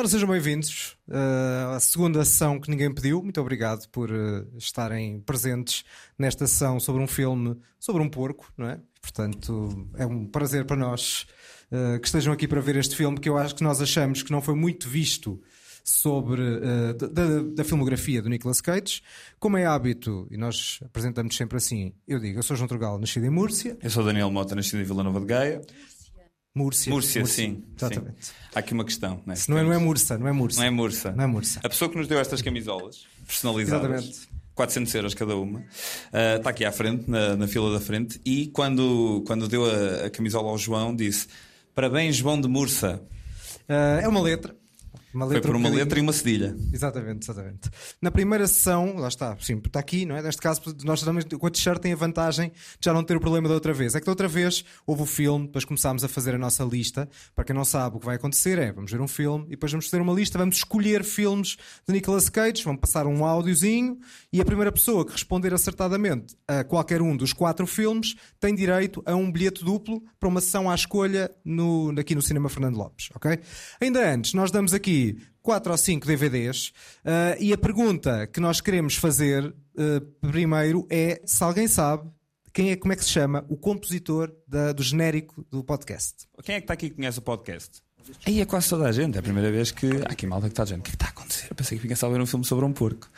Ora, sejam bem-vindos uh, à segunda sessão que ninguém pediu. Muito obrigado por uh, estarem presentes nesta sessão sobre um filme sobre um porco, não é? Portanto, é um prazer para nós uh, que estejam aqui para ver este filme que eu acho que nós achamos que não foi muito visto sobre da, da, filmografia do Nicolas Cage. Como é hábito, e nós apresentamos sempre assim, eu digo, eu sou João Trugal, nascido em Múrcia. Eu sou Daniel Mota, nascido em Vila Nova de Gaia. Múrcia. Múrcia, sim. Exatamente. Sim. Há aqui uma questão. Né? Não, é, não é Mursa, não é Mursa. Não é Mursa. Não é Mursa. A pessoa que nos deu estas camisolas, personalizadas, Exatamente. 400 euros cada uma, uh, está aqui à frente, na, na, fila da frente, e quando, quando deu a, a camisola ao João, disse: Parabéns, João de Mursa. Uh, é uma letra. Uma Foi por uma um letra e uma cedilha. Exatamente, exatamente. Na primeira sessão, lá está, sim, está aqui, não é? Neste caso, nós também, com a t-shirt tem a vantagem de já não ter o problema da outra vez. É que da outra vez houve o filme, depois começámos a fazer a nossa lista. Para quem não sabe, o que vai acontecer é, vamos ver um filme e depois vamos fazer uma lista, vamos escolher filmes de Nicolas Cage, vamos passar um áudiozinho e a primeira pessoa que responder acertadamente a qualquer um dos quatro filmes tem direito a um bilhete duplo para uma sessão à escolha no, aqui no Cinema Fernando Lopes, ok? Ainda antes, nós damos aqui quatro ou cinco DVDs uh, e a pergunta que nós queremos fazer uh, primeiro é se alguém sabe quem é, como é que se chama o compositor da, do genérico do podcast. Quem é que está aqui que conhece o podcast? Aí é quase toda a gente, é a primeira vez que. Há aqui malta que está dizendo: o que é que está a acontecer? Eu pensei que vinha a ver um filme sobre um porco.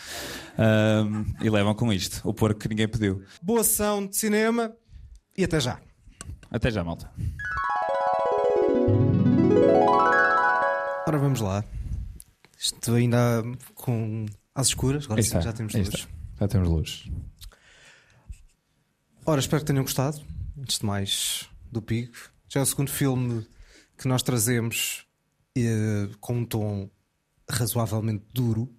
Um, e levam com isto: o porco que ninguém pediu. Boa sessão de cinema e até já. Até já, malta. Ora, vamos lá. Estou ainda com as escuras, agora sim, já temos luz. Já temos luz. Ora, espero que tenham gostado. Antes de mais, do Pig. Já é o segundo filme que nós trazemos eh, com um tom razoavelmente duro.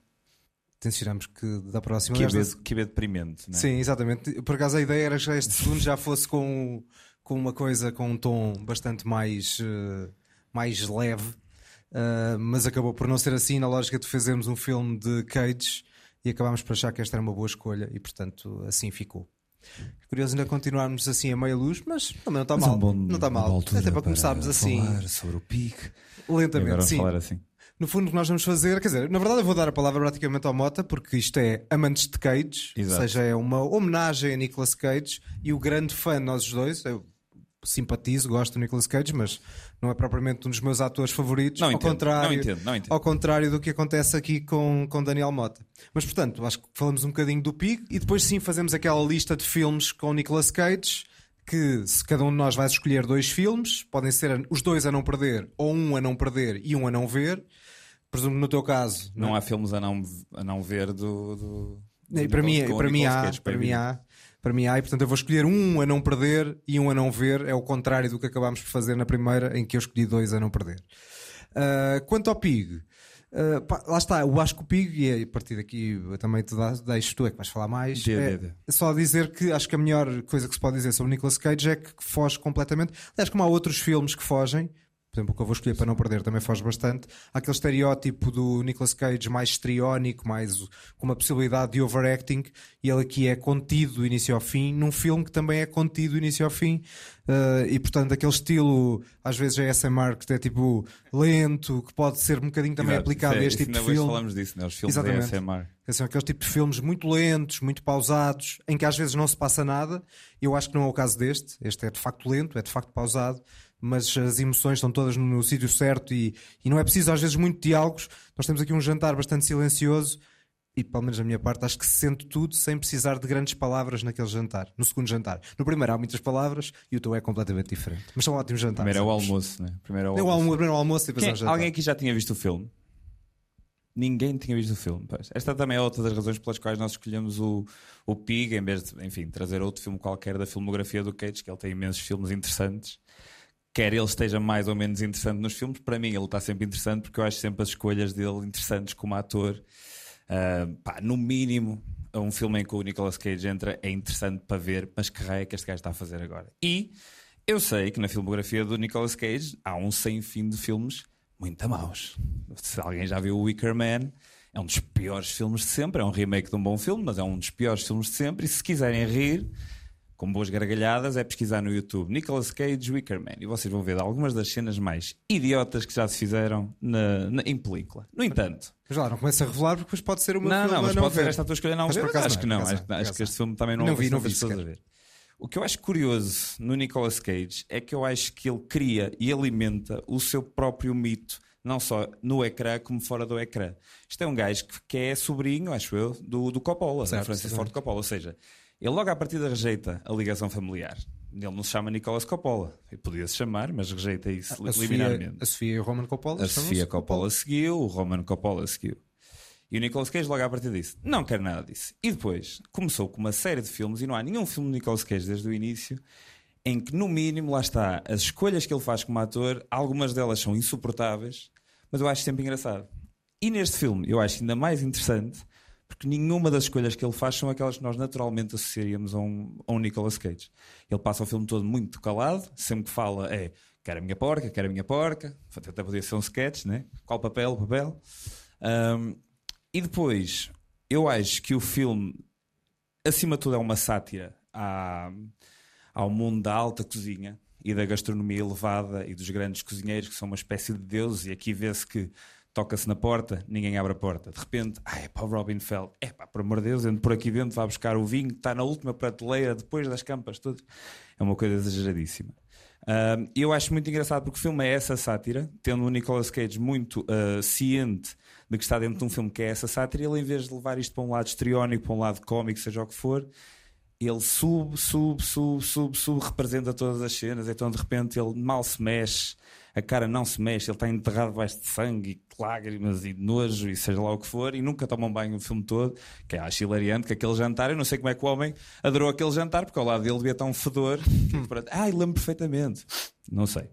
Tencionamos que da próxima que é, vez... que é deprimente, não é? Sim, exatamente. Por acaso a ideia era que este segundo já fosse com, com uma coisa com um tom bastante mais, uh, mais leve Uh, mas acabou por não ser assim na lógica de fazermos um filme de Cage e acabámos por achar que esta era uma boa escolha e portanto assim ficou. Curioso ainda continuarmos assim a meia luz, mas também não está mal. Um bom, não está mal. Até para começarmos assim. Sobre o pique. Lentamente, sim. Assim. No fundo, o que nós vamos fazer, quer dizer, na verdade, eu vou dar a palavra praticamente ao Mota, porque isto é Amantes de Cage, Exato. ou seja, é uma homenagem a Nicolas Cage e o grande fã, nós os dois, eu simpatizo, gosto do Nicolas Cage, mas não é propriamente um dos meus atores favoritos. Não ao entendo, contrário, não entendo, não entendo. Ao contrário do que acontece aqui com, com Daniel Mota. Mas portanto, acho que falamos um bocadinho do Pig e depois sim fazemos aquela lista de filmes com o Nicolas Cage. Que se cada um de nós vai escolher dois filmes, podem ser os dois a não perder, ou um a não perder e um a não ver. Presumo que no teu caso. Não, não há filmes a não, a não ver do. do... do para, mim, para, mim há, para mim há, para mim há, e portanto eu vou escolher um a não perder e um a não ver. É o contrário do que acabámos por fazer na primeira, em que eu escolhi dois a não perder. Uh, quanto ao Pig, uh, pá, lá está, eu acho que o Pig, e a partir daqui eu também te deixo tu, é que vais falar mais. De, é, de, de. só dizer que acho que a melhor coisa que se pode dizer sobre Nicolas Cage é que foge completamente. Aliás, como há outros filmes que fogem, por exemplo, o que eu vou escolher para não perder também foge bastante. Há aquele estereótipo do Nicolas Cage mais estriónico, mais com uma possibilidade de overacting, e ele aqui é contido do início ao fim, num filme que também é contido do início ao fim, uh, e portanto aquele estilo, às vezes é SMR, que é tipo lento, que pode ser um bocadinho também Exato. aplicado a este tipo de filme. falamos disso, né? os filmes Exatamente. de ASMR. São aqueles tipos de filmes muito lentos, muito pausados, em que às vezes não se passa nada. Eu acho que não é o caso deste. Este é de facto lento, é de facto pausado, mas as emoções estão todas no, no sítio certo e, e não é preciso às vezes muito diálogos. Nós temos aqui um jantar bastante silencioso e, pelo menos da minha parte, acho que se sente tudo sem precisar de grandes palavras naquele jantar, no segundo jantar. No primeiro há muitas palavras e o teu é completamente diferente. Mas são ótimos jantares. Primeiro é o almoço, né? Primeiro é o almoço. É o primeiro é o almoço e depois Quem, é o jantar. Alguém aqui já tinha visto o filme? Ninguém tinha visto o filme. Pois. Esta também é outra das razões pelas quais nós escolhemos o, o Pig, em vez de, enfim, trazer outro filme qualquer da filmografia do Cage, que ele tem imensos filmes interessantes quer ele esteja mais ou menos interessante nos filmes, para mim ele está sempre interessante porque eu acho sempre as escolhas dele interessantes como ator. Uh, pá, no mínimo, um filme em que o Nicolas Cage entra é interessante para ver, mas que raio é que este gajo está a fazer agora? E eu sei que na filmografia do Nicolas Cage há um sem fim de filmes muito maus. Se alguém já viu o Wicker Man, é um dos piores filmes de sempre. É um remake de um bom filme, mas é um dos piores filmes de sempre. E se quiserem rir, com boas gargalhadas, é pesquisar no YouTube Nicolas Cage Wickerman e vocês vão ver algumas das cenas mais idiotas que já se fizeram na, na- em película. No entanto, Mas lá, não começa a revelar porque depois pode ser uma não, não, mas a pode ver. ser esta tua escolha não Mas por acaso acho não, que não, acho, não, que este filme também não, Não houve vi, não vi a ver. O que eu acho curioso no Nicolas Cage é que eu acho que ele cria e alimenta o seu próprio mito, não só no ecrã como fora do ecrã. Isto é um gajo que, que é sobrinho, acho eu, do, do Coppola, Certo, do Francis exatamente. Ford Coppola. Ou seja, ele logo à partida rejeita a ligação familiar. Ele não se chama Nicolas Coppola. Ele podia se chamar, mas rejeita isso A Sofia, liminarmente. a Sofia e o Roman Coppola A Sofia Coppola seguiu, o Roman Coppola seguiu. E o Nicolas Cage logo à partir disse: Não quero nada disso. E depois começou com uma série de filmes, e não há nenhum filme de Nicolas Cage desde o início, em que no mínimo, lá está, as escolhas que ele faz como ator, algumas delas são insuportáveis, mas eu acho sempre engraçado. E neste filme eu acho ainda mais interessante, porque nenhuma das escolhas que ele faz são aquelas que nós naturalmente associaríamos a um, a um Nicolas Cage. Ele passa o filme todo muito calado, sempre que fala é quero a minha porca, quero a minha porca, até podia ser um sketch, né? Qual papel, papel. Um, e depois, eu acho que o filme, acima de tudo, é uma sátira à- ao mundo da alta cozinha e da gastronomia elevada e dos grandes cozinheiros que são uma espécie de deuses. E aqui vê-se que toca-se na porta, ninguém abre a porta. De repente, ai, é para o Robin Feld, é pá, por amor de Deus, entra por aqui dentro, vai buscar o vinho, está na última prateleira, depois das campas todas. É uma coisa exageradíssima. E eu acho muito engraçado porque o filme é essa sátira, tendo o Nicolas Cage muito uh, ciente de que está dentro de um filme que é essa sátira, ele em vez de levar isto para um lado histriónico, para um lado cómico, seja o que for, ele sube, sube, sube, sube, sube, representa todas as cenas, então de repente ele mal se mexe, a cara não se mexe, ele está enterrado debaixo de sangue, e lágrimas e nojo, e seja lá o que for, e nunca toma um banho o filme todo, que é acho hilariante que aquele jantar, eu não sei como é que o homem adorou aquele jantar, porque ao lado dele devia estar um fedor. pronto, Ai, lembro perfeitamente. Não sei.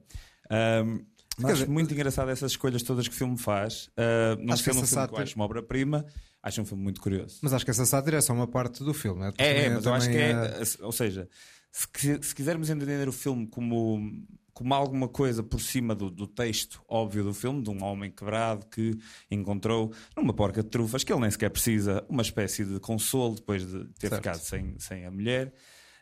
Ahm, mas acho muito engraçado essas escolhas todas que o filme faz. Ah, não Acho que sendo um essa filme que eu acho uma obra-prima, acho um filme muito curioso. Mas acho que essa sátira é só uma parte do filme. né? É, é, Também- mas eu acho que também é. Ou seja, se, se quisermos entender o filme como, como alguma coisa por cima do, do texto óbvio do filme, de um homem quebrado que encontrou numa porca de trufas, que ele nem sequer precisa, uma espécie de consolo depois de ter Certo. ficado sem, sem a mulher.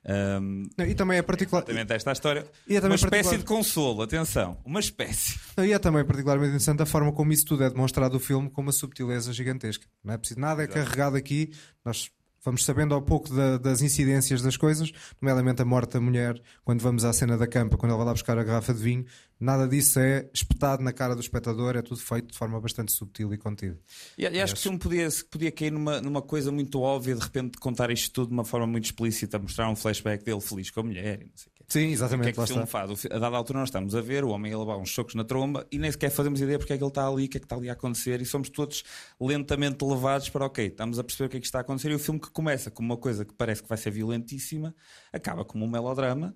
Um, Não, e também é particular. exatamente esta a história. E é uma espécie particular- de consolo, atenção, uma espécie. Não, E é também particularmente interessante a forma como isso tudo é demonstrado no filme com uma subtileza gigantesca. Não é preciso nada, é carregado aqui. Nós vamos sabendo ao pouco da- das incidências das coisas, nomeadamente a morte da mulher, quando vamos à cena da campa, quando ele vai lá buscar a garrafa de vinho. Nada disso é espetado na cara do espectador, é tudo feito de forma bastante subtil e contida. E, e acho que o filme podia, podia cair numa, numa coisa muito óbvia, de repente contar isto tudo de uma forma muito explícita, mostrar um flashback dele feliz com a mulher e não sei o Sim, O que é exatamente, que o filme está. faz? A dada altura nós estamos a ver o homem a levar uns socos na tromba e nem sequer fazemos ideia porque é que ele está ali, o que é que está ali a acontecer e somos todos lentamente levados para ok, estamos a perceber o que é que está a acontecer e o filme que começa como uma coisa que parece que vai ser violentíssima acaba como um melodrama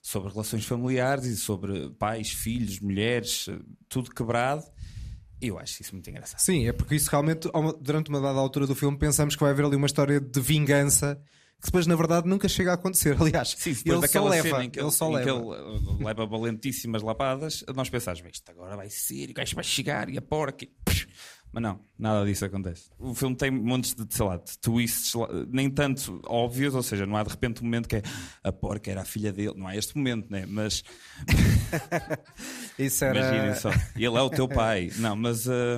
sobre relações familiares e sobre pais, filhos, mulheres, tudo quebrado eu acho isso muito engraçado. Sim, é porque isso realmente, durante uma dada altura do filme, pensamos que vai haver ali uma história de vingança que depois, na verdade, nunca chega a acontecer. Aliás, Sim, ele só leva, cena em que ele ele, só leva. ele, leva valentíssimas lapadas, nós pensamos, "Bem, isto agora vai ser, e o gajo vai chegar e a porca. e psh." Mas não, nada disso acontece. O filme tem montes de, sei lá, de twists, nem tanto óbvios, ou seja, não há de repente um momento que é a porca era a filha dele, não há este momento, né? Mas Isso era... imaginem só, e ele é o teu pai. Não, mas, uh,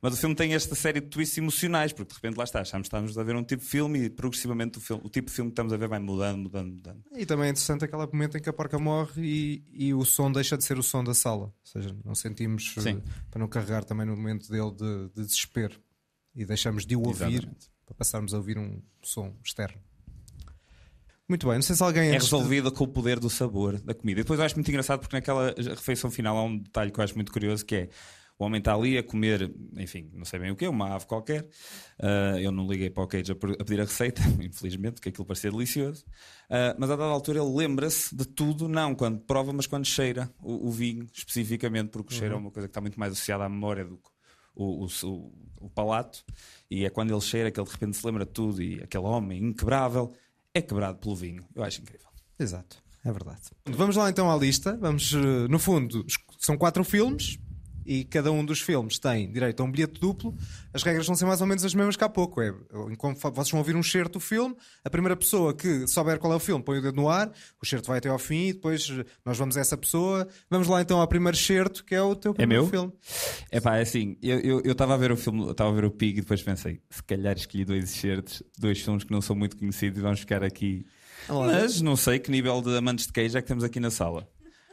mas o filme tem esta série de twists emocionais, porque de repente lá está, achamos que estamos a ver um tipo de filme e progressivamente o, filme, o tipo de filme que estamos a ver vai mudando, mudando, mudando. E também é interessante aquele momento em que a porca morre e, e o som deixa de ser o som da sala. Ou seja, não sentimos, eh, Sim. para não carregar também no momento dele de, de desespero. E deixamos de o ouvir Exatamente. para passarmos a ouvir um som externo. Muito bem, não sei se alguém É antes de- resolvida com o poder do sabor da comida. E depois eu acho muito engraçado porque naquela refeição final há um detalhe que eu acho muito curioso que é o homem está ali a comer, enfim, não sei bem o que, uma ave qualquer. Ah, eu não liguei para o Cage a, pedir a receita, infelizmente, porque aquilo parecia delicioso. Ah, mas a dada altura ele lembra-se de tudo, não quando prova, mas quando cheira o, o vinho, especificamente, porque o cheiro é uma coisa que está muito mais associada à memória do que o, o, o, palato. E é quando ele cheira que ele de repente se lembra de tudo e aquele homem inquebrável é quebrado pelo vinho. Eu acho incrível. Exato, é verdade. Vamos lá então à lista. Vamos, eh, no fundo, são quatro filmes. E cada um dos filmes tem direito a um bilhete duplo. As regras vão ser mais ou menos as mesmas que há pouco. É, vocês vão ouvir um certo do filme, a primeira pessoa que souber qual é o filme põe o dedo no ar, o certo vai até ao fim e depois eh, nós vamos a essa pessoa. Vamos lá então ao primeiro certo, que é o teu primeiro meu? filme. É pá, é assim, eu estava a ver o filme, estava a ver o Pig e depois pensei, se calhar escolhi dois excertos, dois filmes que não são muito conhecidos e vamos ficar aqui. Mas não sei que nível de amantes de queijo é que temos aqui na sala.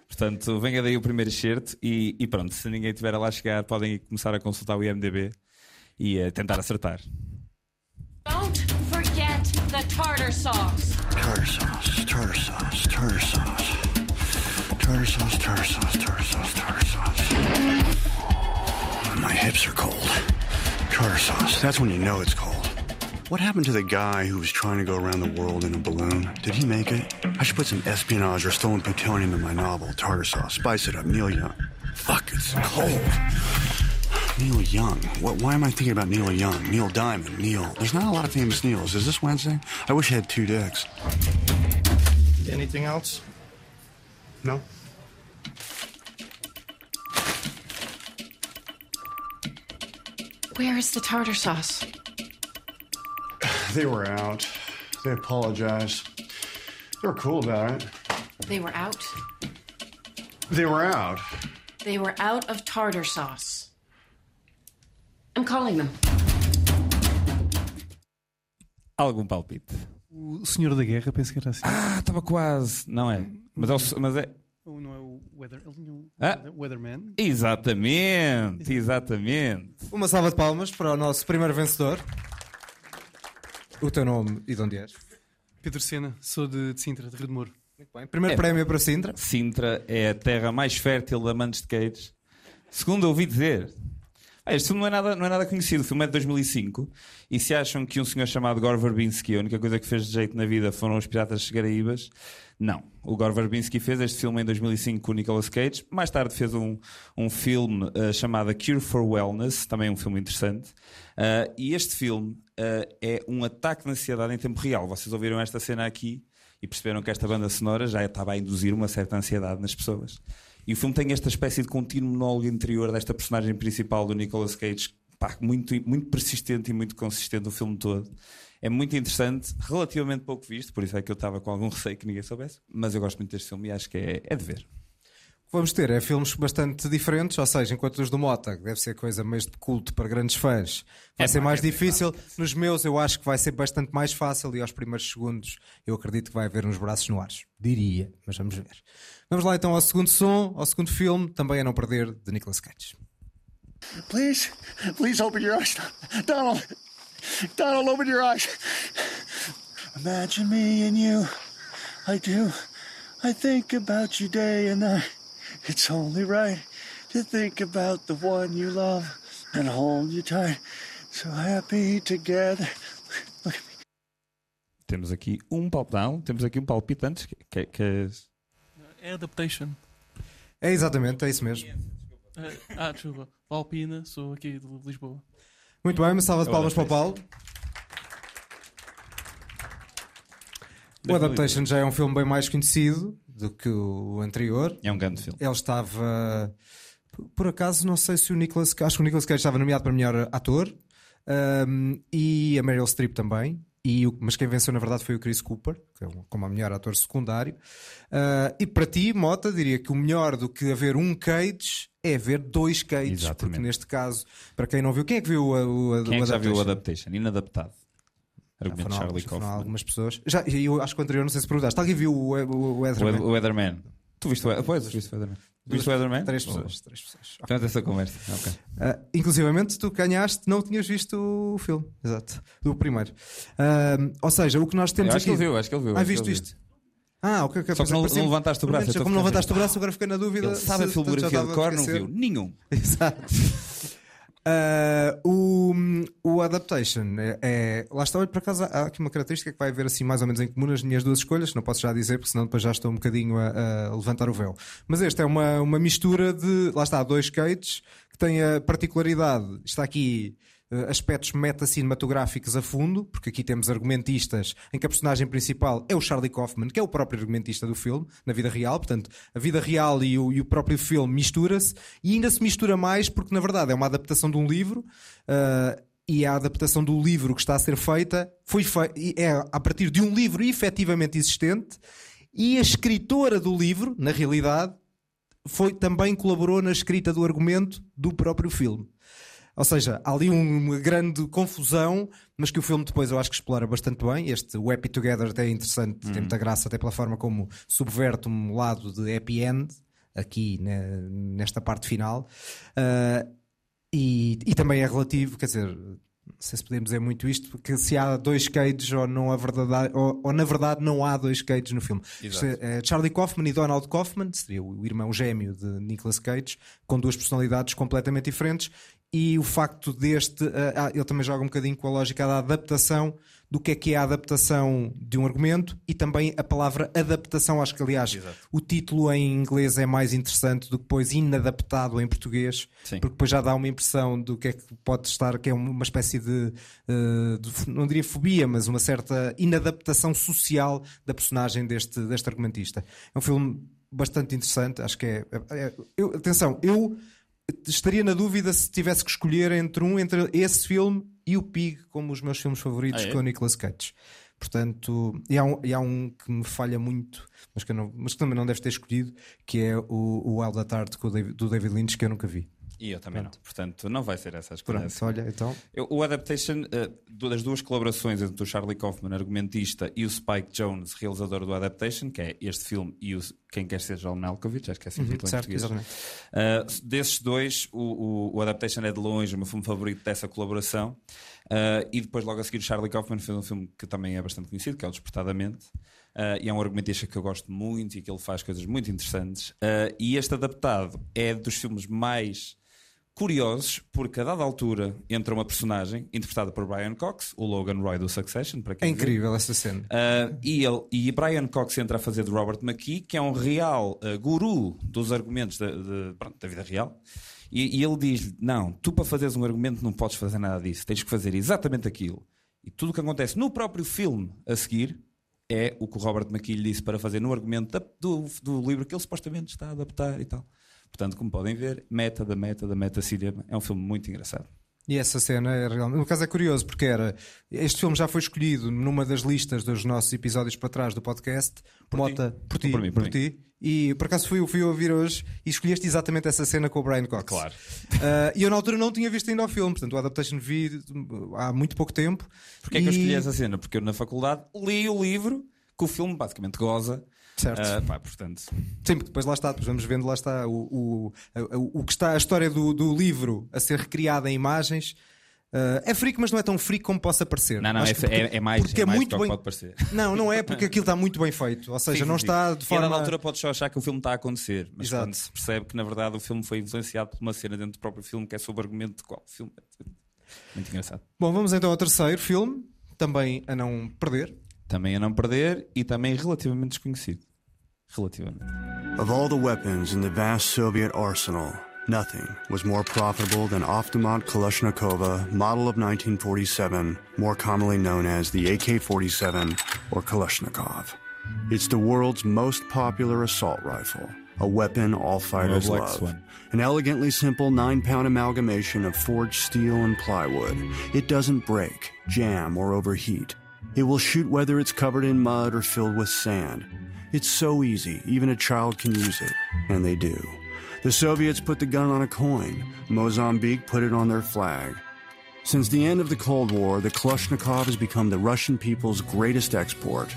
Portanto, venha daí o primeiro excerto e, e pronto, se ninguém tiver a lá chegar, podem começar a consultar o IMDB e a tentar acertar. Don't forget the tartar sauce. Tartar sauce, tartar sauce, tartar sauce. Tartar sauce, tartar sauce, tartar sauce, tartar sauce. My hips are cold. Tartar sauce, that's when you know it's cold. What happened to the guy who was trying to go around the world in a balloon? Did he make it? I should put some espionage or stolen plutonium in my novel, Tartar Sauce. Spice it up, Neil Young. Fuck, it's cold. Neil Young. What, why am I thinking about Neil Young? Neil Diamond, Neil. There's not a lot of famous Neils. Is this Wednesday? I wish I had two dicks. Anything else? No? Where is the tartar sauce? They were out. They apologized. They were cool about it. They were out. They were out. They were out of tartar sauce. I'm calling them. Algum palpite? O Senhor da Guerra, penso que era assim. Ah, estava quase. Não é? Mas é, o- mas é. Ou não é o Weather, ele tinha Ah. Weatherman? Exatamente, exatamente. Uma salva de palmas para o nosso primeiro vencedor. O teu nome e de onde és? Pedro Sena, sou de, de Sintra, de Rio de Moro. Muito bem. Primeiro É. prémio para Sintra. Sintra é a terra mais fértil de amantes de queijos. Segundo ouvi dizer. Ah, este filme não é, nada, não é nada conhecido, o filme é de 2005. E se acham que um senhor chamado Gore Verbinski, a única coisa que fez de jeito na vida foram os Piratas das Caraíbas, não. O Gore Verbinski fez este filme em 2005 com o Nicolas Cage. Mais tarde fez um, um filme eh, chamado Cure for Wellness, também um filme interessante. Ah, e este filme ah, é um ataque na ansiedade em tempo real. Vocês ouviram esta cena aqui e perceberam que esta banda sonora já estava a induzir uma certa ansiedade nas pessoas. E o filme tem esta espécie de contínuo monólogo interior desta personagem principal do Nicolas Cage, pá, muito, muito persistente e muito consistente o filme todo. É muito interessante, relativamente pouco visto, por isso é que eu estava com algum receio que ninguém soubesse, mas eu gosto muito deste filme e acho que é, é de ver. O que vamos ter é filmes bastante diferentes, ou seja, enquanto os do Mota, que deve ser coisa mais de culto para grandes fãs, vai É ser mais dizer, difícil. Nos meus, eu acho que vai ser bastante mais fácil e aos primeiros segundos eu acredito que vai haver uns braços no ar. Diria, mas vamos ver. Vamos lá então ao segundo som, ao segundo filme, também a não perder, de Nicolas Cage. Please, please open your eyes. Donald, Donald, open your eyes. Imagine me and you. I do. I think about you day and night. It's only right to think about the one you love and hold you tight. So happy together. Look at me. Temos aqui um palpite, não, temos aqui um palpite antes, que, que, que É Adaptation. É exatamente, é isso mesmo. Ah, ah, desculpa. Alpina, sou aqui de Lisboa. Muito bem, uma salva de palmas para o Paulo. O Adaptation já é um filme bem mais conhecido do que o anterior. é um grande filme. Ele estava. Por acaso, não sei se o Nicolas. Acho que o Nicolas Cage estava nomeado para melhor ator um, e a Meryl Streep também. E o- mas quem venceu, na verdade, foi o Chris Cooper, que é um- como a melhor ator secundário. Uh, e para ti, Mota, diria que o melhor do que haver um Cage é ver dois Cages. Exatamente. Porque neste caso, para quem não viu, quem é que viu o, o, Quem é o que já viu o Adaptation? Inadaptado. Argumento de Charlie Kaufman. algumas pessoas. Já, eu acho que o anterior, não sei se perguntaste. Alguém viu o, o, o O, Weatherman? Ed- o Weatherman. Tu viste o, pois, viste o Weatherman? Weatherman? Três pessoas. Três pessoas. Temos essa conversa. Ok. Uh, inclusivamente, tu ganhaste, não tinhas visto o filme, exato, do primeiro. Uh, ou seja, o que nós temos Eu acho que aqui. ele viu, acho que ele viu. Ah, que viu. isto? Ah, ok, ok. Só que não- pensei- não levantaste o braço, Como eu não levantaste o ficar- braço, agora fiquei na dúvida. Ele sabe a filmografia de cor, não viu nenhum. Exato. Uh, o, o Adaptation é, é- Lá está, olha, por acaso há aqui uma característica que vai haver assim mais ou menos em comum nas minhas duas escolhas, não posso já dizer, porque senão depois já estou um bocadinho a, a levantar o véu. Mas este é uma, uma mistura de. Lá está, dois skates que têm a particularidade. Está aqui aspectos meta-cinematográficos a fundo, porque aqui temos argumentistas em que a personagem principal é o Charlie Kaufman, que é o próprio argumentista do filme, na vida real. Portanto, a vida real e o, e o próprio filme mistura-se e ainda se mistura mais porque, na verdade, é uma adaptação de um livro. eh, e a adaptação do livro que está a ser feita foi fe- é a partir de um livro efetivamente existente e a escritora do livro, na realidade, foi, também colaborou na escrita do argumento do próprio filme. Ou seja, há ali um- uma grande confusão, mas que o filme depois eu acho que explora bastante bem. Este o Happy Together até é interessante, tem muita graça, até pela forma como subverte um lado de happy end, aqui né, nesta parte final. Ah, e, e também é relativo, quer dizer, não sei se podemos dizer muito isto, porque se há dois Cages ou, não há verdade, ou, ou na verdade não há dois Cages no filme. É, é Charlie Kaufman e Donald Kaufman, seria o irmão gêmeo de Nicolas Cage, com duas personalidades completamente diferentes. E o facto deste, ah, ah, ele também joga um bocadinho com a lógica da adaptação do que é que é a adaptação de um argumento e também a palavra adaptação. Acho que, aliás, o título em inglês é mais interessante do que depois inadaptado em português, Sim. porque depois já dá uma impressão do que é que pode estar, que é uma espécie de, eh, de- não diria fobia, mas uma certa inadaptação social da personagem deste, deste argumentista. É um filme bastante interessante, acho que é. é- é- eu- atenção, eu estaria na dúvida se tivesse que escolher entre um, entre esse filme e o Pig como os meus filmes favoritos Ah, é? com o Nicolas Cage. Portanto, e há, um, e há um que me falha muito, mas que, não, mas que também não deve ter escolhido, que é o, o Wild at Heart do David Lynch, que eu nunca vi. E eu também não. Portanto, não vai ser essa a escolha. Pronto, olha, então. Eu- O Adaptation, do- das duas colaborações entre o Charlie Kaufman, argumentista, e o Spike Jones, realizador do Adaptation, que é este filme e o Quem Quer Ser John Malkovich, acho que é assim o título em certo, português. exatamente. Uh, desses dois, o, o, o Adaptation é de longe o meu filme favorito dessa colaboração. Uh, e depois, logo a seguir, o Charlie Kaufman fez um filme que também é bastante conhecido, que é o Despertadamente. Uh, e é um argumentista que eu gosto muito e que ele faz coisas muito interessantes. Uh, e este adaptado é dos filmes mais curiosos, porque a dada altura entra uma personagem interpretada por Brian Cox, o Logan Roy do Succession, para É quem viu. incrível essa cena. Uh, e, ele, e Brian Cox entra a fazer de Robert McKee, que é um real uh, guru dos argumentos da, de- pronto, da vida real. E, e ele diz: Não, tu para fazeres um argumento não podes fazer nada disso, tens que fazer exatamente aquilo. E tudo o que acontece no próprio filme a seguir é o que o Robert McKee lhe disse para fazer no argumento da- do, do livro que ele supostamente está a adaptar e tal. Portanto, como podem ver, meta da meta da meta cinema. É um filme muito engraçado. E essa cena é realmente. No caso é curioso, porque era. Este filme já foi escolhido numa das listas dos nossos episódios para trás do podcast. Mota, por ti, Por mim, por mim. ti. E por acaso fui, fui ouvir hoje e escolheste exatamente essa cena com o Brian Cox. Claro. Ah, e eu na altura não tinha visto ainda o filme, portanto o Adaptation vi há muito pouco tempo. Porquê é que eu E- escolhi essa cena? Porque eu na faculdade li o livro que o filme basicamente goza. Certo. Ah, pá, portanto, Sim, porque depois lá está, depois vamos vendo lá está o, o, o, que está a história do, do livro a ser recriada em imagens. Ah, é freak, mas não é tão freak como possa parecer. não, não, é, que porque- é, é mais, porque é mais muito bem. pode parecer. Não, não é porque aquilo está muito bem feito. Ou seja, Sim, não sim, está de E forma. dada altura podes só achar que o filme está a acontecer, mas Exato. quando se percebe que na verdade o filme foi influenciado por uma cena dentro do próprio filme que é sobre o argumento de qual filme. Muito engraçado. Bom, vamos então ao terceiro filme, também a não perder. Também a não perder e também relativamente desconhecido. Relativamente. Of all the weapons in the vast Soviet arsenal, nothing was more profitable than Avtomat Kalashnikova, model of 1947, more commonly known as the AK 47 or Kalashnikov. It's the world's most popular assault rifle, a weapon all fighters love. Swan. An elegantly simple nine pound amalgamation of forged steel and plywood. It doesn't break, jam, or overheat. It will shoot whether it's covered in mud or filled with sand. It's so easy, even a child can use it. And they do. The Soviets put the gun on a coin. Mozambique put it on their flag. Since the end of the Cold War, the Kalashnikov has become the Russian people's greatest export.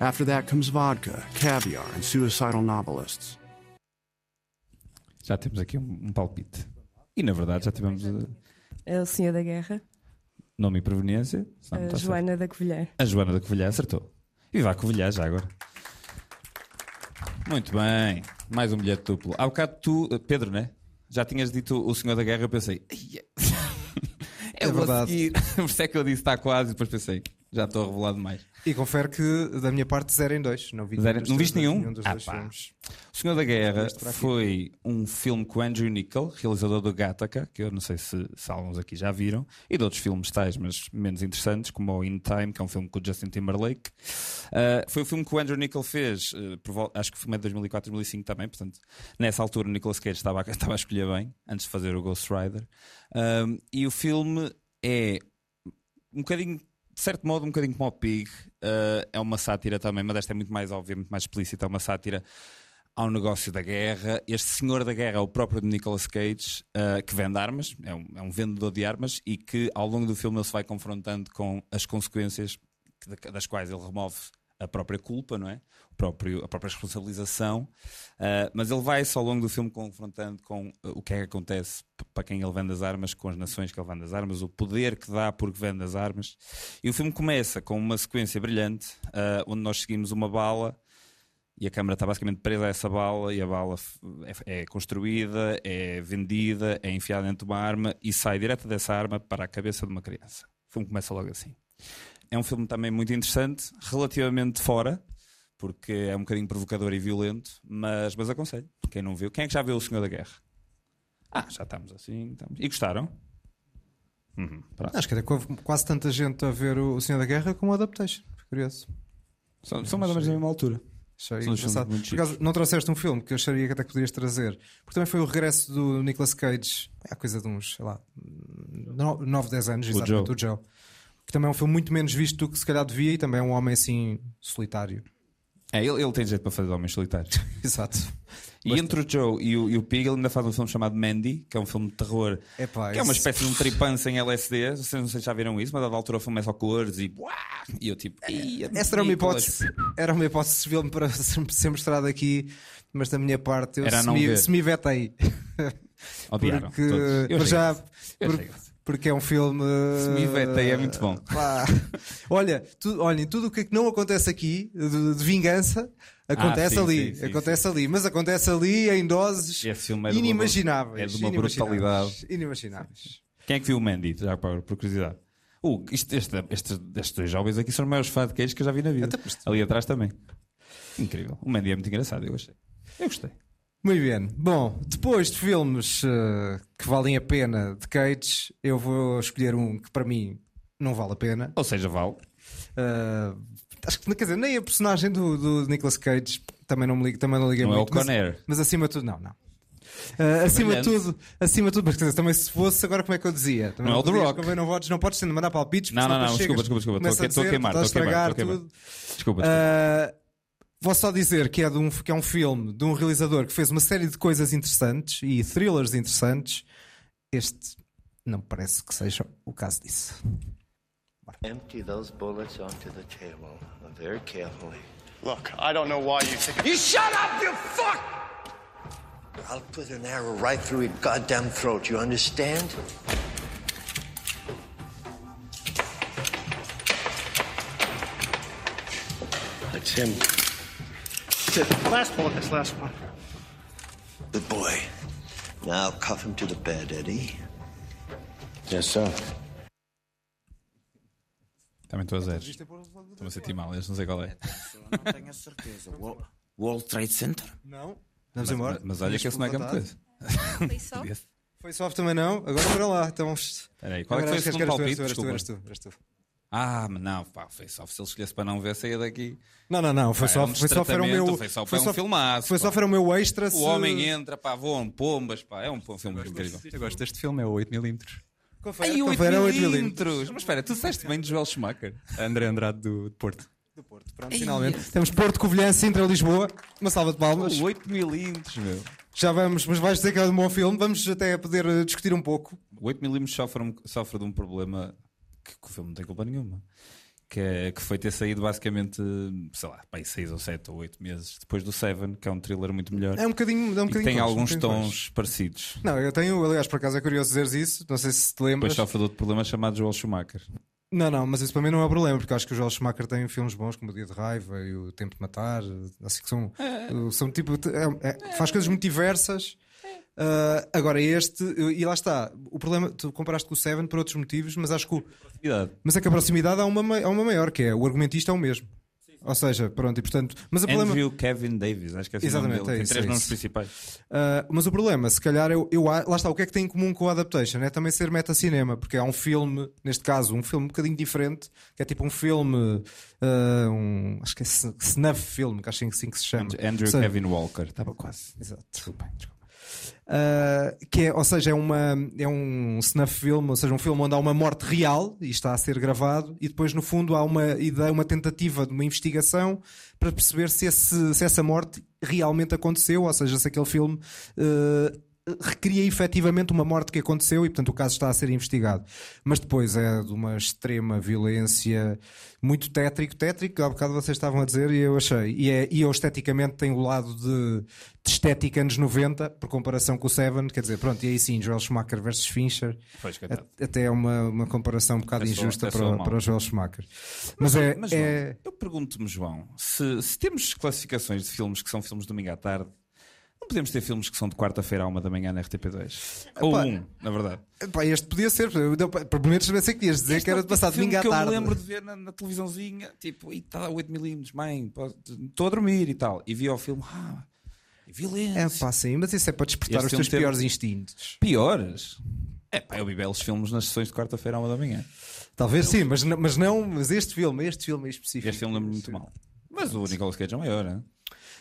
After that comes vodka, caviar, and suicidal novelists. Já temos aqui um, palpite. E na verdade já tivemos É o Senhor da Guerra, nome e proveniência. não a está certo. Joana da Covilhã. A Joana da Covilhã acertou. E vá a Covilhã já agora. Muito bem. Mais um bilhete duplo. Há bocado tu, Pedro, né? Já tinhas dito o Senhor da Guerra, eu pensei. "Ai, é É verdade. seguir. Por isso é que eu disse está quase, e depois pensei. Já estou a revelar demais. E confere que da minha parte 0 em 2. Não, vi Zero- não dois- viste nenhum? nenhum dos Ah, dois pá. filmes. O Senhor da Guerra foi um filme com Andrew Niccol, realizador do Gattaca, que eu não sei se, se alguns aqui já viram, e de outros filmes tais, mas menos interessantes, como o In Time, que é um filme com o Justin Timberlake. Ah, foi o filme que o Andrew Niccol fez, vol- acho que o filme é de 2004, 2005 também, portanto, nessa altura o Nicolas Cage estava, a- estava a escolher bem, antes de fazer o Ghost Rider. Um, e o filme é um bocadinho, de certo modo, um bocadinho como o Pig. Uh, é uma sátira também, mas esta é muito mais óbvia, muito mais explícita. É uma sátira ao negócio da guerra. Este senhor da guerra é o próprio Nicolas Cage, uh, que vende armas, é um, é um vendedor de armas e que ao longo do filme ele se vai confrontando com as consequências das quais ele remove a própria culpa, não é? O próprio, a própria responsabilização. Uh, mas ele vai-se ao longo do filme confrontando com uh, o que é que acontece para quem ele vende as armas, com as nações que ele vende as armas, o poder que dá porque vende as armas. E o filme começa com uma sequência brilhante, uh, onde nós seguimos uma bala e a câmara está basicamente presa a essa bala e a bala é, é construída, é vendida, é enfiada dentro de uma arma e sai direto dessa arma para a cabeça de uma criança. O filme começa logo assim. É um filme também muito interessante, relativamente fora, porque é um bocadinho provocador e violento, mas, mas aconselho. Quem não viu, quem é que já viu O Senhor da Guerra? Ah, já estamos assim. Estamos. E gostaram? Uhum. Acho que até houve quase tanta gente a ver o Senhor da Guerra como o Adaptation. Curioso. São, são mais ou menos da mesma altura. Achei engraçado. Por acaso, não trouxeste um filme que eu acharia que até que poderias trazer. Porque também foi o regresso do Nicolas Cage. É a coisa de uns, sei lá, 9, 10 anos, exatamente, Joe. o Joe. Que também é um filme muito menos visto do que se calhar devia e também é um homem assim solitário. É, ele, ele tem jeito para fazer homens solitários. Exato. E entre o Joe e o, e o Pig, ele ainda faz um filme chamado Mandy, que é um filme de terror, Epá, que é uma espécie de um tripance em LSD. Vocês não sei se já viram isso, mas a dada altura o filme é só cores e. E eu tipo. "Ia, Essa era uma Nicolas." hipótese, era uma hipótese de filme para ser mostrado aqui, mas da minha parte eu Era não semi, ver. semi-vetei. Odiaram. Porque, todos. Eu já. Eu por- achei graça. Porque é um filme. Semi-vetei é muito bom. Pá. Olha, tu, olhem, tudo o que é que não acontece aqui de, de vingança acontece Ah, sim, ali. sim, sim, acontece ali, mas acontece ali em doses é de uma- inimagináveis. é de uma inimagináveis, brutalidade. Inimagináveis. Quem é que viu o Mandy? Já por, por curiosidade. Uh, isto, este- estes, estes dois jovens aqui são os maiores fãs de que eu já vi na vida. Ali atrás também. Incrível. O Mandy é muito engraçado, eu gostei. Eu gostei. Muito bem. Bom, depois de filmes eh, que valem a pena de Cage, eu vou escolher um que para mim não vale a pena. Ou seja, vale. Eh, acho que, quer dizer, nem a personagem do, do Nicolas Cage também não me ligo, também não liguei Não é o muito. mas-. Mas, acima de tudo, não, não. Eh, acima de tudo, acima de tudo, mas quer dizer, também se fosse, agora como é que eu dizia? Também Não é o The podias, Rock. convém, não, podes, não podes mandar palpites, Não, não, não, desculpa, desculpa, desculpa. Estou a- queimar, estou a queimar, estou a tudo. Desculpa, desculpa. Uh, vou só dizer que é, de um, que é um filme de um realizador que fez uma série de coisas interessantes e thrillers interessantes. Este não parece que seja o caso disso. Empty those bullets onto the table very carefully. Look, I don't know why you think. You shut up, you fuck! I'll put an arrow right through your goddamn throat, you understand? That's him. It. Last bullet, this last one. Good boy. Now cuff him to the bed, Eddie. Yes, sir. Também estou a zeros. Estou a sentir mal, não sei qual é. Não tenho a certeza. Wall, World Trade Center? Não. Vamos Mas, embora. mas olha que esse não é grande coisa. Foi só? Foi soft também não. Agora para lá. Então, Espera aí, qual é que foi o segundo palpite? eras tu, Desculpa. eras tu, eras tu. Ah, mas não, pá, face off. Se ele escolhesse para não ver, saía daqui. Não, não, não. Foi Pá, só, é um foi só era o meu. Face Off é um filmaço, Foi só pá. era o meu extra. O se- homem entra, pá, voam pombas, pá. É um bom filme incrível. Eu gosto deste filme, é o 8mm. Confere, Ai, 8 confere, é 8 milímetros. Mas espera, tu disseste bem de Joel Schumacher. André Andrade do, de Porto. Do Porto, pronto, finalmente. Temos Porto, Covilhã, Sintra, Lisboa. Uma salva de palmas. 8 milímetros, meu. Já vamos, mas vais dizer que é um bom filme. Vamos até poder eh, discutir um pouco. O 8 milímetros sofre, sofre de um problema que, que o filme não tem culpa nenhuma. Que, é, que foi ter saído basicamente, sei lá, pá, 6 ou 7 ou 8 meses depois do Seven, que é um thriller muito melhor. É um bocadinho. É um bocadinho tem um alguns bocadinho tons parecidos. close. Não, eu tenho, aliás, por acaso é curioso dizeres isso. Não sei se te lembras. Depois sofre de outro problema chamado Joel Schumacher. Não, não, mas isso para mim não é problema, porque acho que o Joel Schumacher tem filmes bons como O Dia de Raiva e O Tempo de Matar, assim que são, são tipo, é- é- faz coisas muito diversas. Uh, agora, este, e lá está. O problema, tu comparaste com o Seven por outros motivos, mas acho que. O, mas é que a proximidade há uma, ma- há uma maior, que é o argumentista é o mesmo. Ou seja, pronto, e portanto. Mas o problema. Andrew Kevin Davis, acho que é assim nome Exatamente, dele. é Tem isso, três é nomes isso. principais. Uh, mas o problema, se calhar, eu, eu, lá está, o que é que tem em comum com o adaptation? É também ser metacinema, porque há um filme, neste caso, um filme um bocadinho diferente, que é tipo um filme, uh, um, acho que é sn- snuff film, que acho que é assim que se chama. Andrew Kevin Walker, estava quase. Exato. Uh, que é, ou seja, é, uma, é um snuff film, ou seja, um filme onde há uma morte real e está a ser gravado, e depois, no fundo, há uma ideia, uma tentativa de uma investigação para perceber se, esse, se essa morte realmente aconteceu, ou seja, se aquele filme uh, recria efetivamente uma morte que aconteceu e, portanto, o caso está a ser investigado. Mas depois é de uma extrema violência, muito tétrico. Tétrico, há bocado vocês estavam a dizer, e eu achei. E, é, e eu esteticamente tenho o lado de, de estética anos 90, por comparação com o Seven, quer dizer, pronto, e aí sim, Joel Schumacher versus Fincher. Pois. A- Até é uma, uma comparação um bocado É só- injusta é só para, o- mal. para o Joel Schumacher. Mas, é. Mas, é... João, eu pergunto-me, João, se, se temos classificações de filmes que são filmes de domingo à tarde, podemos ter filmes que são de quarta-feira à uma da manhã na RTP2? Ou um, na verdade. Pá, este podia ser, eu pelo menos pensei que ias dizer Este que era é de passar tipo de domingo à tarde. que eu me lembro de ver na, na televisãozinha, tipo, e está a 8mm, mãe, estou a dormir e tal. E vi ao filme, ah, violência. É pá, sim, mas isso é para despertar Este os teus piores instintos. Piores? É pá, eu vi belos filmes nas sessões de quarta-feira à uma da manhã. Talvez sim, mas, não- mas não, mas este filme, este filme em específico. Este filme lembro muito mal. Mas o Nicolas Cage é maior, hein?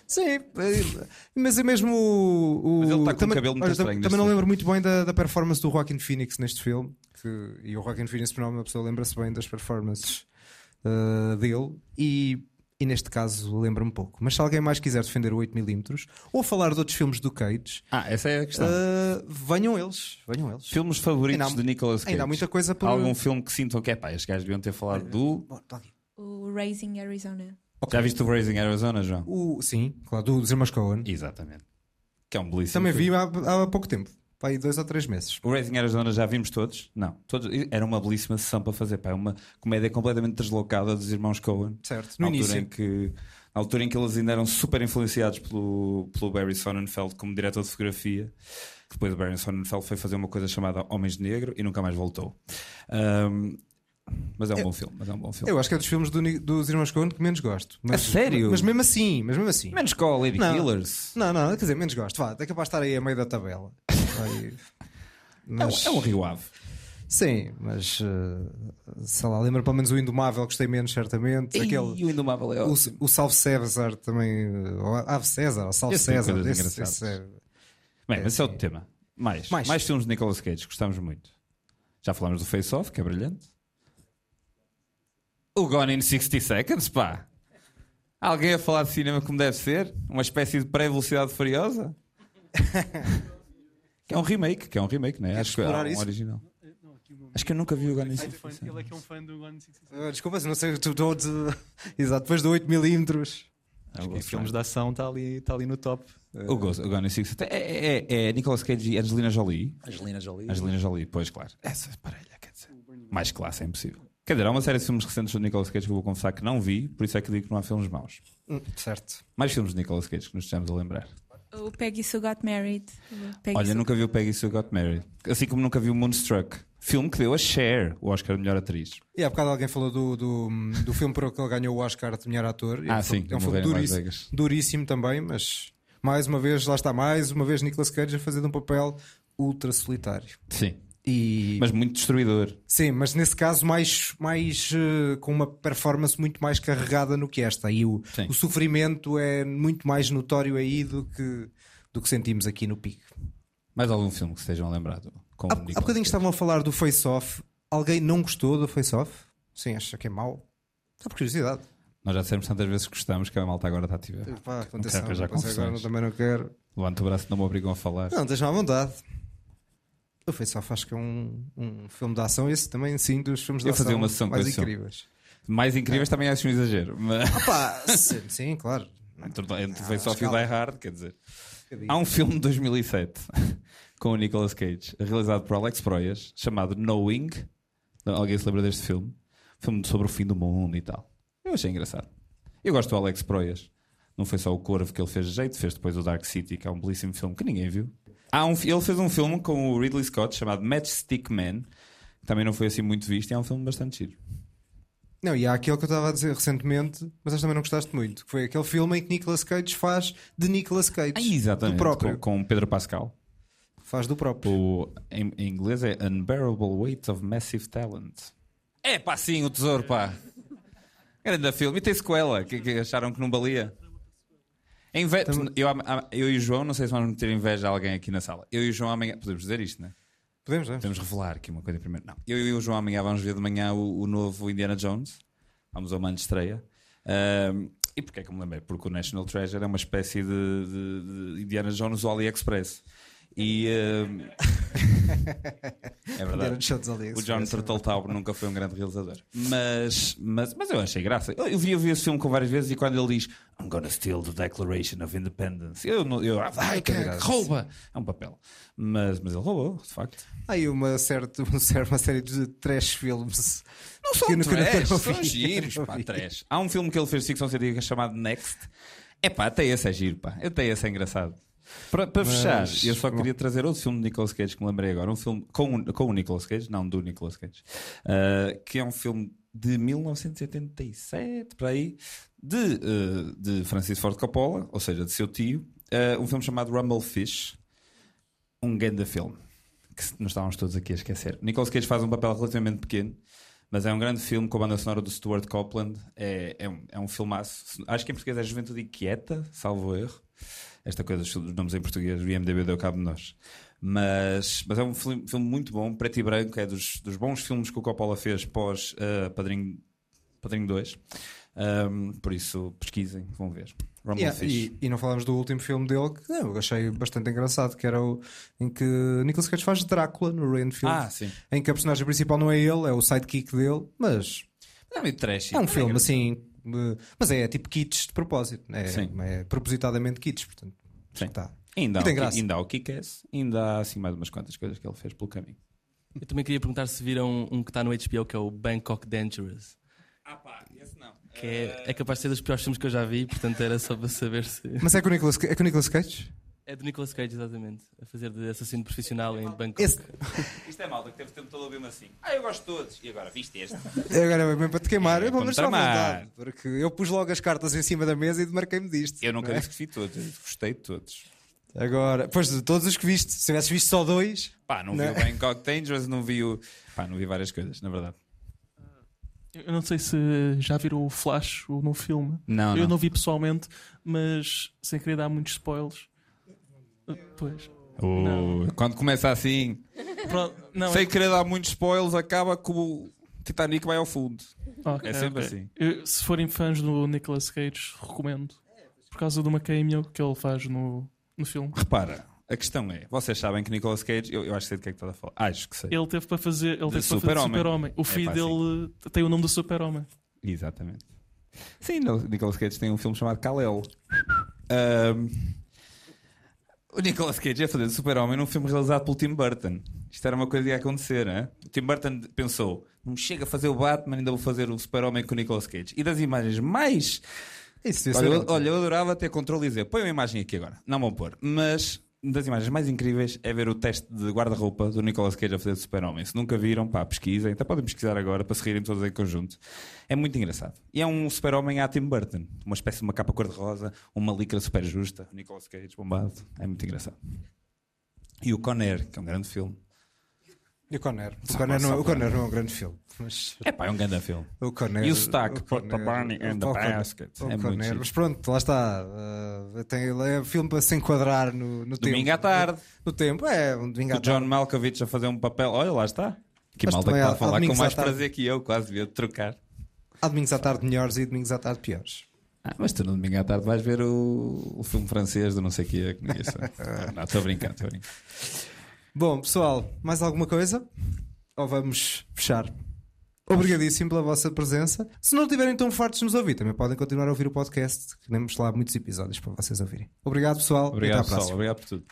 Sim, eh, mas é mesmo o. o- Mas ele está com também, cabelo muito olha, estranho Também não filme. lembro muito bem da, da performance do Joaquin Phoenix neste filme. Que, e o Joaquin Phoenix, por nome, uma pessoa lembra-se bem das performances eh, dele. E, e neste caso lembra-me pouco. Mas se alguém mais quiser defender o 8mm ou falar de outros filmes do Cage, Ah, essa é a questão. eh, venham eles. Venham eles. Filmes favoritos Ainda há- de Nicolas Cage. ainda há muita coisa por- Algum filme que sintam que é pá, estes gajos deviam ter falado do. O Raising Arizona. Já viste o Raising Arizona, João? O, sim, claro, do- dos irmãos Coen. Exatamente. Que é um belíssimo. Também vi há, há pouco tempo. Pá, aí dois ou três meses. O Raising Arizona já vimos todos? Não. Todos... Era uma belíssima sessão para fazer. Pá. É uma comédia completamente deslocada dos irmãos Coen. Certo, Na no altura, início. em que, na altura em que eles ainda eram super influenciados pelo, pelo Barry Sonnenfeld como diretor de fotografia. Depois o Barry Sonnenfeld foi fazer uma coisa chamada Homens de Negro e nunca mais voltou. Ahm, mas é um bom filme. Mas é um bom filme. Eu acho que é dos filmes do dos irmãos Coen que menos gosto. Mas, A sério? Mas mesmo assim, mas mesmo assim. Menos que o Lady Não. Killers. Não, não, quer dizer, menos gosto. Vá, é capaz de estar aí a meio da tabela. Vai- Mas- É um- é um Rio Ave. Sim, mas eh, sei lá, lembro pelo menos o Indomável, gostei menos, certamente. Ei, Aquele, o Indomável é o, ótimo. o Salve César também. eh, ou Ave César, ou Salve Esse tem César. esse- esse é- Bem, mas esse é outro tema. Mais. Mais. Mais. filmes de Nicolas Cage, gostamos muito. Já falámos do Face Off, que é brilhante. O Gone in 60 Seconds, pá. Alguém a falar de cinema como deve ser? Uma espécie de pré-velocidade furiosa? que é um remake, que é um remake, não é? Acho que é um isso? original. Acho que eu nunca vi o Gone in É 60 fã- Seconds. Ele é que é um fã do Gone in 60 Ah, Desculpa, não sei, tu todos. Exato, depois do 8mm. Acho que em filmes de ação está ali, está ali no top. O, Ghost- o Gone in 60 é, é, é, é Nicolas Cage e Angelina Jolie. Angelina Jolie. Angelina Jolie, pois claro. Essa parelha, quer dizer. Mais classe é impossível. Quer dizer, há uma série de filmes recentes do Nicolas Cage que eu vou confessar que não vi, por isso é que digo que não há filmes maus. Hum, certo. Mais filmes de Nicolas Cage que nos estamos a lembrar. O Peggy Sue Got Married. Peggy Olha, Sue- nunca vi o Peggy Sue Got Married. Assim como nunca vi o Moonstruck. Filme que deu a Cher o Oscar de melhor atriz. E há bocado alguém falou do, do, do filme por que ele ganhou o Oscar de melhor ator. É Ah, um sim, filme- é um filme duríssimo, duríssimo também, mas mais uma vez, lá está mais uma vez Nicolas Cage a fazer de um papel ultra solitário. Sim. E... Mas muito destruidor. Sim, mas nesse caso mais, mais eh, com uma performance muito mais carregada no que esta. E o, o sofrimento é muito mais notório aí do que, do que sentimos aqui no pico. Mais algum filme que estejam a lembrar? do- Com Há, há bocadinho estavam a falar do Face Off. Alguém não gostou do Face Off? Sim, acha que é mau? Só por curiosidade. Nós já dissemos tantas vezes que gostamos que a malta agora está a tiver. Pá, Não quero arranjar depois agora também não quero. Levanta o braço, não me obrigam a falar. Não, deixa à vontade. O Face Off acho que é um, um filme de ação. Esse também, sim, dos filmes de Eu ação mais incríveis. Mais incríveis também acho um exagero. Mas... Opa, sim, sim, claro. Entre, Ah, Face Off e. Die Hard, quer dizer. Há um filme de 2007 com o Nicolas Cage, realizado por Alex Proyas, chamado Knowing. Alguém se lembra deste filme? Filme sobre o fim do mundo e tal. Eu achei engraçado. Eu gosto do Alex Proyas. Não foi só o Corvo que ele fez de jeito, fez depois o Dark City, que é um belíssimo filme que ninguém viu. Há um, ele fez um filme com o Ridley Scott chamado Matchstick Man, que também não foi assim muito visto, e é um filme bastante giro. Não, e há aquele que eu estava a dizer recentemente, mas acho também não gostaste muito, que foi aquele filme em que Nicolas Cage faz de Nicolas Cage. Ah, exatamente, Do próprio. com, com Pedro Pascal. Faz do próprio. O, em, em inglês é Unbearable Weight of Massive Talent. É pá, sim, o tesouro, pá. Grande filme. E tem sequela, que, que acharam que não valia. Em ve- eu, am- eu e o João, não sei se vamos ter inveja de alguém aqui na sala. Eu e o João amanhã. Podemos dizer isto, não é? Podemos, é? Podemos revelar aqui uma coisa primeiro. Não. Eu e o João amanhã vamos ver de manhã o, o novo Indiana Jones. Vamos ao manhã de estreia. Ahm, e porquê é que me lembrei? Porque o National Treasure é uma espécie de, de- de Indiana Jones do AliExpress. E. ahm, é verdade. O John Turteltaub nunca foi um grande realizador. Mas, mas, mas eu achei graça. Eu, eu vi, eu vi esse filme com várias vezes e quando ele diz I'm gonna steal the Declaration of Independence, eu, eu, ai, que rouba! É um papel. Mas, mas ele roubou, de facto. Há aí uma, certa, uma série- de trash filmes. Não são trash, não são giros, pá, trash. Há um filme que ele fez de ficção científica chamado Next. É pá, até esse é giro, pá. Até esse é engraçado. Para, para Mas- fechar, eu só bom. queria trazer outro filme de Nicolas Cage que me lembrei agora. Um filme com, o- com o Nicolas Cage, não do Nicolas Cage, uh, que é um filme de 1987, para aí, de, uh, de Francis Ford Coppola, ou seja, de seu tio. Uh, um filme chamado Rumble Fish. Um grande filme que nós estávamos todos aqui a esquecer. Nicolas Cage faz um papel relativamente pequeno, mas é um grande filme com a banda sonora do Stuart Copeland. É, é, um, é um filmaço. Acho que em português é Juventude Inquieta, salvo erro. Esta coisa, os nomes em português, o IMDB deu cabo de nós. Mas, mas é um filme, filme muito bom, preto e branco, é dos, dos bons filmes que o Coppola fez pós uh, Padrinho, Padrinho 2. Um, por isso, pesquisem, vão ver. Yeah, e, e não falámos do último filme dele que eu achei bastante engraçado, que era o em que Nicolas Cage faz Drácula no Rainfield. Ah, sim. Em que a personagem principal não é ele, é o sidekick dele, mas É meio trash. é um filme assim. Eh, Mas é tipo kits de propósito, é, Sim. é propositadamente kits, portanto. Sim. Está. Ainda, E há tem o Ki- graça. ainda há o Kick-Ass, ainda há assim mais umas quantas coisas que ele fez pelo caminho. Eu também queria perguntar se viram um que está no HBO que é o Bangkok Dangerous. Ah pá, esse não. Que é, é capaz de ser dos piores filmes que eu já vi, portanto era só para saber se. Mas é com o Nicolas, é com o Nicolas Cage? É do Nicolas Cage, exatamente. A fazer de assassino profissional em Bangkok. Esse- Isto é malta que teve tempo todo a ouvir-me assim. Ah, eu gosto de todos. E agora, viste este? Agora é mesmo para te queimar, É, eu vou tramar. vontade, porque eu pus logo as cartas em cima da mesa e demarquei-me disto. Eu nunca não é? disse que vi todos, gostei de todos. Agora, pois de todos os que viste, se tivesses visto só dois, Pá, não, Não vi é? o Bangkok Dangerous, não vi o. Pá, não vi várias coisas, na verdade. Eu não sei se já viram o Flash o no filme. Não, Eu não. não vi pessoalmente, mas sem querer dar muitos spoilers. Pois. Oh, Quando começa assim, Pronto, não, sem é- querer dar muitos spoilers, acaba com o Titanic vai ao fundo. Ok, é sempre ok. assim. Eu, se forem fãs do Nicolas Cage, recomendo. Por causa de uma cameo que ele faz no, no filme. Repara, a questão é: vocês sabem que Nicolas Cage, eu, eu acho que sei do que é que estás a falar. Acho que sei. Ele teve para fazer, ele teve para fazer Super-Homem. Super-Homem. O É filho pá, dele tem o nome do Super-Homem. Exatamente. Sim, Nicolas Cage tem um filme chamado Kal-El. Ahm, o Nicolas Cage ia fazer de Super-Homem num filme realizado pelo Tim Burton. Isto era uma coisa que ia acontecer, né? O Tim Burton pensou: não me chega a fazer o Batman, ainda vou fazer o Super-Homem com o Nicolas Cage. E das imagens mais. Isso devia Olha, eu, olha, eu adorava ter controle e dizer: põe uma imagem aqui agora. Não vão pôr. Mas das imagens mais incríveis é ver o teste de guarda-roupa do Nicolas Cage a fazer de Super-Homem. Se nunca viram, pá, pesquisem. Até podem pesquisar agora para se rirem todos em conjunto. É muito engraçado. E é um Super-Homem à Tim Burton. Uma espécie de uma capa cor-de-rosa, uma licra super justa. Nicolas Cage bombado. É muito engraçado. E o Conner, que é um grande filme. E o Conner. O Só Conner, não, só o Conner não é um grande filme. Mas... É pá, é um grande filme. O Conner, E o sotaque, put the bunny in the basket. o É Conner. Mas pronto, lá está. Uh, tem, é um filme para se enquadrar no, no tempo. Domingo à tarde. No tempo, é um domingo à O John tarde. Malkovich a fazer um papel. Olha, lá está. Que Mas malta que está a falar com mais tarde. prazer que eu, quase devia trocar. Há domingos à tarde melhores e domingos à tarde piores. Ah, mas tu no domingo à tarde vais ver o, o filme francês do não sei o que sabe. Não, estou a brincar, estou a brincar. Bom, pessoal, mais alguma coisa? Ou vamos fechar? Obrigadíssimo pela vossa presença. Se não estiverem tão fartos de nos ouvir, também podem continuar a ouvir o podcast. que Temos lá muitos episódios para vocês ouvirem. Obrigado, pessoal. e Obrigado, até à pessoal. próxima. Obrigado por tudo.